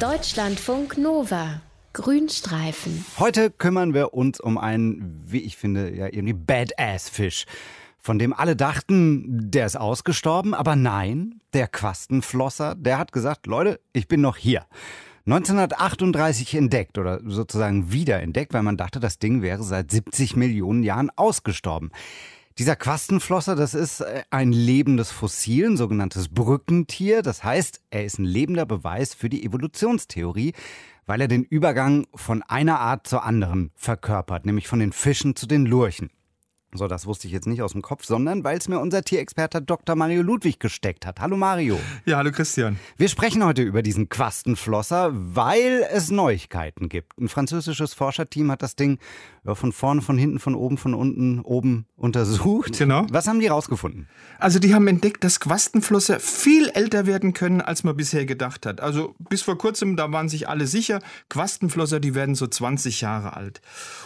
Deutschlandfunk Nova. Grünstreifen. Heute kümmern wir uns um einen, wie ich finde, ja irgendwie Badass-Fisch, von dem alle dachten, der ist ausgestorben, aber nein, der Quastenflosser, der hat gesagt, Leute, ich bin noch hier. 1938 entdeckt oder sozusagen wiederentdeckt, weil man dachte, das Ding wäre seit 70 Millionen Jahren ausgestorben. Dieser Quastenflosser, das ist äh, ein lebendes Fossil, ein sogenanntes Brückentier. Das heißt, er ist ein lebender Beweis für die Evolutionstheorie, weil er den Übergang von einer Art zur anderen verkörpert, nämlich von den Fischen zu den Lurchen. So, das wusste ich jetzt nicht aus dem Kopf, sondern weil es mir unser Tierexperte Dr. Mario Ludwig gesteckt hat. Hallo Mario. Ja, hallo Christian. Wir sprechen heute über diesen Quastenflosser, weil es Neuigkeiten gibt. Ein französisches Forscherteam hat das Ding von vorne, von hinten, von oben, von unten, oben untersucht. Genau. Was haben die rausgefunden? Also die haben entdeckt, dass Quastenflosser viel älter werden können, als man bisher gedacht hat. Also bis vor kurzem, da waren sich alle sicher, Quastenflosser, die werden so 20 Jahre alt.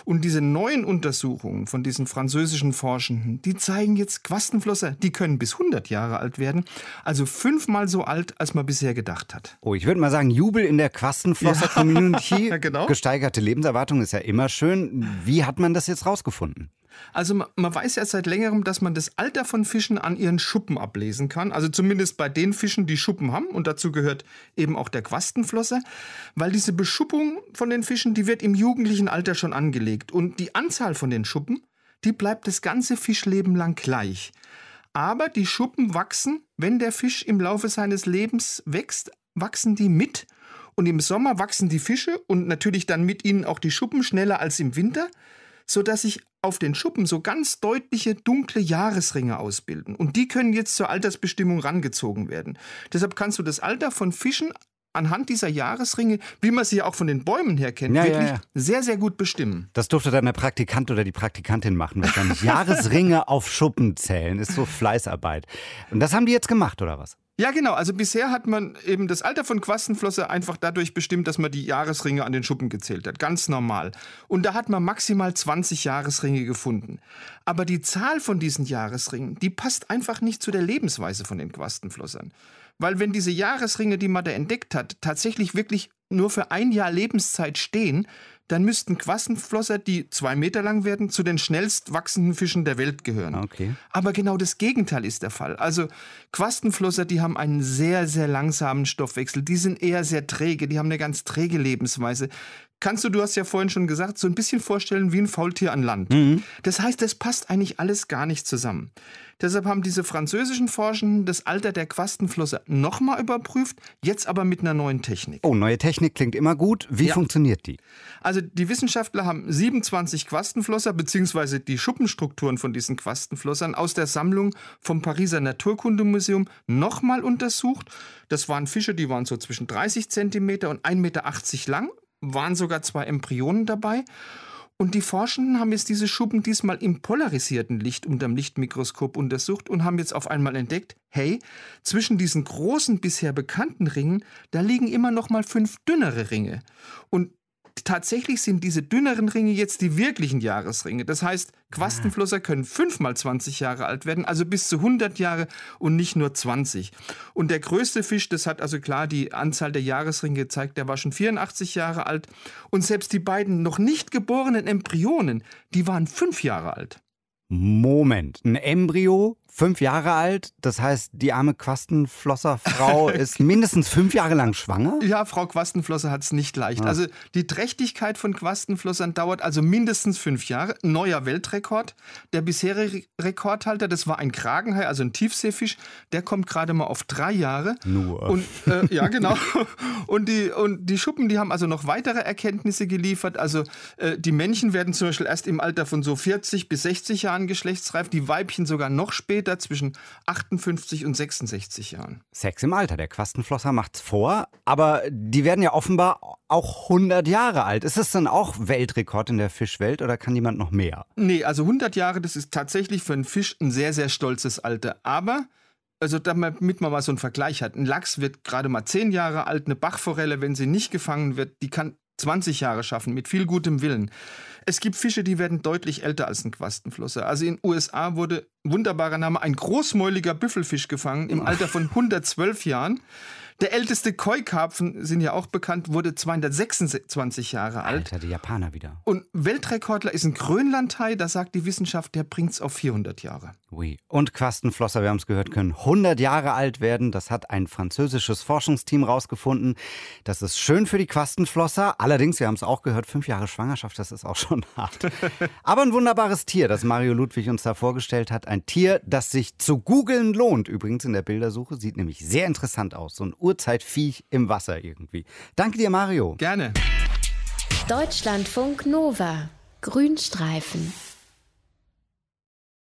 Und diese neuen Untersuchungen von diesen französischen Forschenden, die zeigen jetzt, Quastenflosser, die können bis 100 Jahre alt werden. Also fünfmal so alt, als man bisher gedacht hat. Oh, ich würde mal sagen, Jubel in der Quastenflosser-Community. Ja, genau. Gesteigerte Lebenserwartung ist ja immer schön. Wie hat man das jetzt rausgefunden? Also ma- man weiß ja seit längerem, dass man das Alter von Fischen an ihren Schuppen ablesen kann. Also zumindest bei den Fischen, die Schuppen haben. Und dazu gehört eben auch der Quastenflosser. Weil diese Beschuppung von den Fischen, die wird im jugendlichen Alter schon angelegt. Und die Anzahl von den Schuppen, die bleibt das ganze Fischleben lang gleich. Aber die Schuppen wachsen, wenn der Fisch im Laufe seines Lebens wächst, wachsen die mit. Und im Sommer wachsen die Fische und natürlich dann mit ihnen auch die Schuppen schneller als im Winter, sodass sich auf den Schuppen so ganz deutliche dunkle Jahresringe ausbilden. Und die können jetzt zur Altersbestimmung rangezogen werden. Deshalb kannst du das Alter von Fischen anhand dieser Jahresringe, wie man sie auch von den Bäumen her kennt, Ja, ja, wirklich ja. sehr, sehr gut bestimmen. Das durfte dann der Praktikant oder die Praktikantin machen. Wahrscheinlich Jahresringe auf Schuppen zählen, ist so Fleißarbeit. Und das haben die jetzt gemacht, oder was? Ja, genau. Also bisher hat man eben das Alter von Quastenflosse einfach dadurch bestimmt, dass man die Jahresringe an den Schuppen gezählt hat. Ganz normal. Und da hat man maximal 20 Jahresringe gefunden. Aber die Zahl von diesen Jahresringen, die passt einfach nicht zu der Lebensweise von den Quastenflossern. Weil wenn diese Jahresringe, die man da entdeckt hat, tatsächlich wirklich nur für ein Jahr Lebenszeit stehen, dann müssten Quastenflosser, die zwei Meter lang werden, zu den schnellst wachsenden Fischen der Welt gehören. Okay. Aber genau das Gegenteil ist der Fall. Also Quastenflosser, die haben einen sehr, sehr langsamen Stoffwechsel. Die sind eher sehr träge, die haben eine ganz träge Lebensweise. Kannst du, du hast ja vorhin schon gesagt, so ein bisschen vorstellen wie ein Faultier an Land. Das heißt, das passt eigentlich alles gar nicht zusammen. Deshalb haben diese französischen Forschenden das Alter der Quastenflosser nochmal überprüft, jetzt aber mit einer neuen Technik. Oh, neue Technik klingt immer gut. Wie Ja. funktioniert die? Also die Wissenschaftler haben 27 Quastenflosser beziehungsweise die Schuppenstrukturen von diesen Quastenflossern aus der Sammlung vom Pariser Naturkundemuseum nochmal untersucht. Das waren Fische, die waren so zwischen 30 Zentimeter und 1,80 Meter lang, waren sogar zwei Embryonen dabei. Und die Forschenden haben jetzt diese Schuppen diesmal im polarisierten Licht unterm Lichtmikroskop untersucht und haben jetzt auf einmal entdeckt, hey, zwischen diesen großen bisher bekannten Ringen, da liegen immer noch mal fünf dünnere Ringe. Und tatsächlich sind diese dünneren Ringe jetzt die wirklichen Jahresringe. Das heißt, Quastenflosser können fünfmal 20 Jahre alt werden, also bis zu 100 Jahre und nicht nur 20. Und der größte Fisch, das hat also klar die Anzahl der Jahresringe gezeigt, der war schon 84 Jahre alt. Und selbst die beiden noch nicht geborenen Embryonen, die waren fünf Jahre alt. Moment, ein Embryo, fünf Jahre alt, das heißt, die arme Quastenflosserfrau ist mindestens fünf Jahre lang schwanger? Ja, Frau Quastenflosser hat es nicht leicht. Ah. Also die Trächtigkeit von Quastenflossern dauert also mindestens fünf Jahre. Neuer Weltrekord. Der bisherige Rekordhalter, das war ein Kragenhai, also ein Tiefseefisch, der kommt gerade mal auf drei Jahre. Nur. Und äh, ja, genau. Und die, und die Schuppen, die haben also noch weitere Erkenntnisse geliefert. Also äh, die Männchen werden zum Beispiel erst im Alter von so 40 bis 60 Jahren geschlechtsreif, die Weibchen sogar noch später, zwischen 58 und 66 Jahren. Sex im Alter, der Quastenflosser macht's vor, aber die werden ja offenbar auch 100 Jahre alt. Ist das dann auch Weltrekord in der Fischwelt oder kann jemand noch mehr? Nee, also 100 Jahre, das ist tatsächlich für einen Fisch ein sehr, sehr stolzes Alter. Aber, also damit man mal so einen Vergleich hat, ein Lachs wird gerade mal 10 Jahre alt, eine Bachforelle, wenn sie nicht gefangen wird, die kann 20 Jahre schaffen, mit viel gutem Willen. Es gibt Fische, die werden deutlich älter als ein Quastenflosser. Also in den USA wurde, wunderbarer Name, ein großmäuliger Büffelfisch gefangen im Alter von 112 Jahren. Der älteste Koi-Karpfen, sind ja auch bekannt, wurde 226 Jahre alt. Alter, die Japaner wieder. Und Weltrekordler ist ein Grönlandhai, da sagt die Wissenschaft, der bringt's auf 400 Jahre. Ui. Und Quastenflosser, wir haben es gehört, können 100 Jahre alt werden. Das hat ein französisches Forschungsteam rausgefunden. Das ist schön für die Quastenflosser. Allerdings, wir haben es auch gehört, fünf Jahre Schwangerschaft, das ist auch schon hart. Aber ein wunderbares Tier, das Mario Ludwig uns da vorgestellt hat. Ein Tier, das sich zu googeln lohnt. Übrigens in der Bildersuche. Sieht nämlich sehr interessant aus. So ein Urzeitviech im Wasser irgendwie. Danke dir, Mario. Gerne. Deutschlandfunk Nova. Grünstreifen.